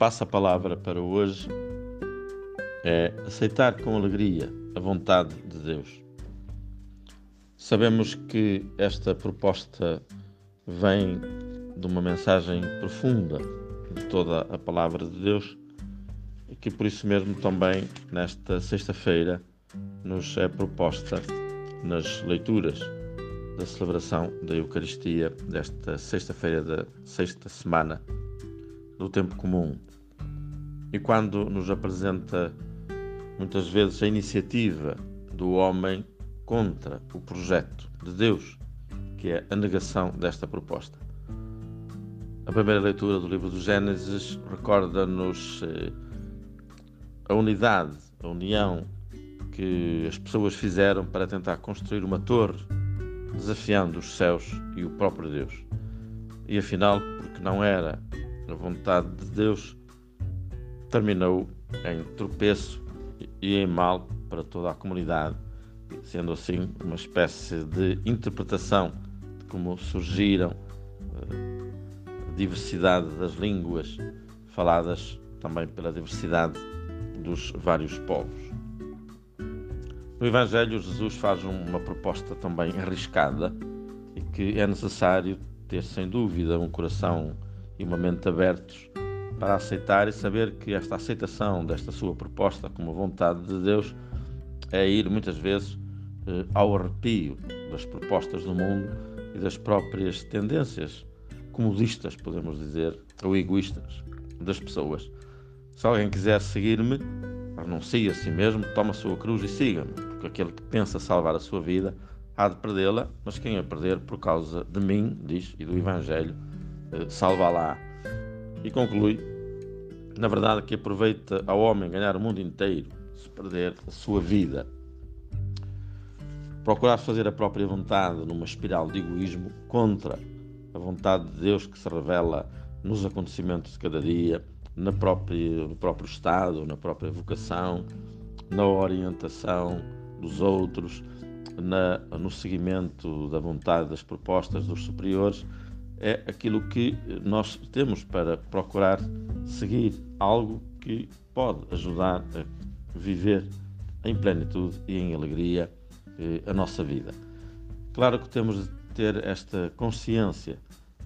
passa a palavra para hoje é aceitar com alegria a vontade de Deus. Sabemos que esta proposta vem de uma mensagem profunda de toda a palavra de Deus e que por isso mesmo também nesta sexta-feira nos é proposta nas leituras da celebração da Eucaristia desta sexta-feira da sexta semana do tempo comum. E quando nos apresenta muitas vezes a iniciativa do homem contra o projeto de Deus, que é a negação desta proposta. A primeira leitura do livro do Gênesis recorda-nos eh, a unidade, a união que as pessoas fizeram para tentar construir uma torre desafiando os céus e o próprio Deus. E afinal, porque não era a vontade de Deus, terminou em tropeço e em mal para toda a comunidade, sendo assim uma espécie de interpretação de como surgiram eh, a diversidade das línguas faladas também pela diversidade dos vários povos. No Evangelho, Jesus faz uma proposta também arriscada e que é necessário ter, sem dúvida, um coração e uma mente abertos para aceitar e saber que esta aceitação desta sua proposta como vontade de Deus é ir muitas vezes eh, ao arrepio das propostas do mundo e das próprias tendências comodistas, podemos dizer, ou egoístas das pessoas. Se alguém quiser seguir-me, renuncie a si mesmo, toma a sua cruz e siga-me porque aquele que pensa salvar a sua vida há de perdê-la, mas quem a perder por causa de mim, diz, e do Evangelho, eh, salva-la. E conclui, na verdade, que aproveita ao homem ganhar o mundo inteiro se perder a sua vida. Procurar fazer a própria vontade numa espiral de egoísmo contra a vontade de Deus que se revela nos acontecimentos de cada dia, na própria, no próprio Estado, na própria vocação, na orientação, dos outros, na, no seguimento da vontade das propostas dos superiores, é aquilo que nós temos para procurar seguir algo que pode ajudar a viver em plenitude e em alegria eh, a nossa vida. Claro que temos de ter esta consciência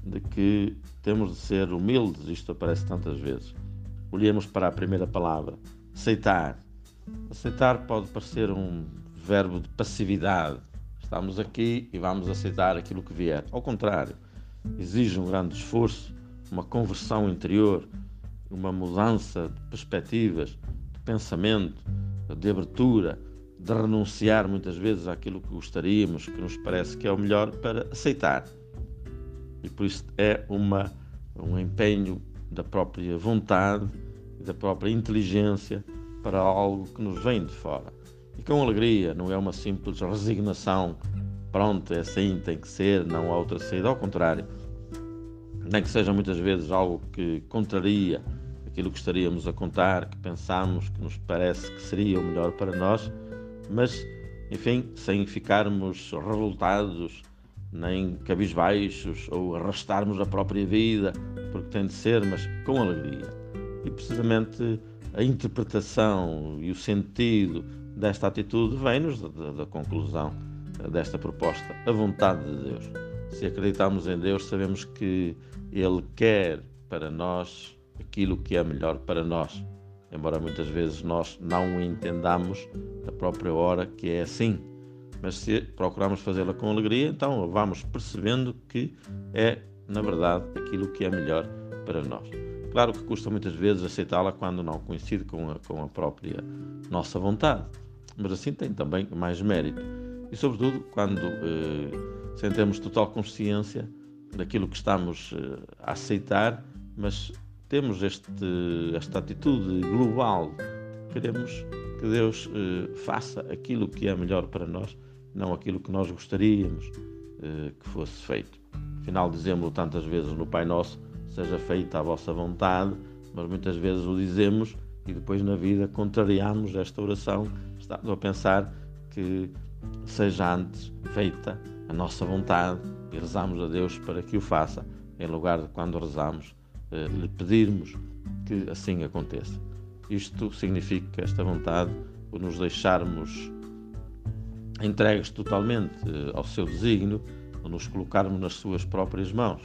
de que temos de ser humildes, isto aparece tantas vezes. Olhemos para a primeira palavra, aceitar. Aceitar pode parecer um verbo de passividade. Estamos aqui e vamos aceitar aquilo que vier. Ao contrário, exige um grande esforço, uma conversão interior, uma mudança de perspectivas, de pensamento, de abertura, de renunciar muitas vezes àquilo que gostaríamos, que nos parece que é o melhor, para aceitar. E por isso é uma, um empenho da própria vontade e da própria inteligência para algo que nos vem de fora e com alegria, não é uma simples resignação. Pronto, é assim, tem que ser, não há outra saída. Ao contrário, nem que seja muitas vezes algo que contraria aquilo que estaríamos a contar, que pensamos, que nos parece que seria o melhor para nós, mas, enfim, sem ficarmos revoltados, nem cabisbaixos ou arrastarmos a própria vida, porque tem de ser, mas com alegria. E precisamente a interpretação e o sentido desta atitude vem-nos da, da, conclusão desta proposta, a vontade de Deus. Se acreditamos em Deus, sabemos que Ele quer para nós aquilo que é melhor para nós, embora muitas vezes nós não entendamos a própria hora que é assim. Mas se procuramos fazê-la com alegria, então vamos percebendo que é, na verdade, aquilo que é melhor para nós. Claro que custa muitas vezes aceitá-la quando não coincide com a, com a própria nossa vontade mas assim tem também mais mérito. E, sobretudo, quando eh, sentemos total consciência daquilo que estamos eh, a aceitar, mas temos este, esta atitude global, queremos que Deus eh, faça aquilo que é melhor para nós, não aquilo que nós gostaríamos eh, que fosse feito. Afinal, dizemos tantas vezes no Pai Nosso: seja feita a vossa vontade, mas muitas vezes o dizemos e depois na vida contrariamos esta oração estamos a pensar que seja antes feita a nossa vontade e rezamos a Deus para que o faça, em lugar de quando rezamos eh, lhe pedirmos que assim aconteça. Isto significa esta vontade, o nos deixarmos entregues totalmente eh, ao seu desígnio, o nos colocarmos nas suas próprias mãos,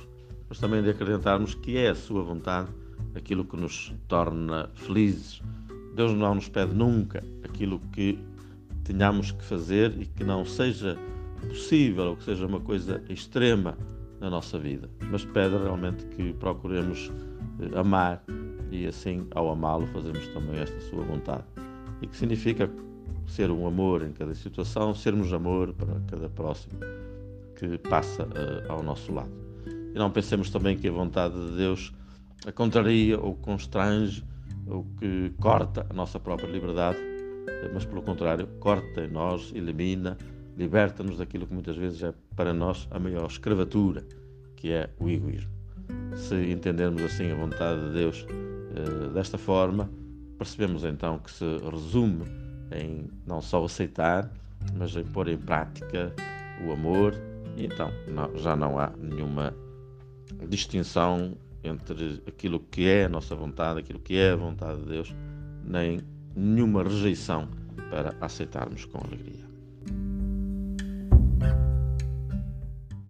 mas também de acreditarmos que é a sua vontade aquilo que nos torna felizes. Deus não nos pede nunca aquilo que tenhamos que fazer e que não seja possível ou que seja uma coisa extrema na nossa vida, mas pede realmente que procuremos eh, amar e assim, ao amá-lo, fazemos também esta sua vontade. E que significa ser um amor em cada situação, sermos amor para cada próximo que passa uh, ao nosso lado. E não pensemos também que a vontade de Deus a contraria ou constrange ou que corta a nossa própria liberdade, mas pelo contrário, corta em nós, elimina, liberta-nos daquilo que muitas vezes é para nós a maior escravatura, que é o egoísmo. Se entendermos assim a vontade de Deus uh, desta forma, percebemos então que se resume em não só aceitar, mas em pôr em prática o amor, e então não, já não há nenhuma distinção entre aquilo que é a nossa vontade, aquilo que é a vontade de Deus, nem nenhuma rejeição para aceitarmos com alegria.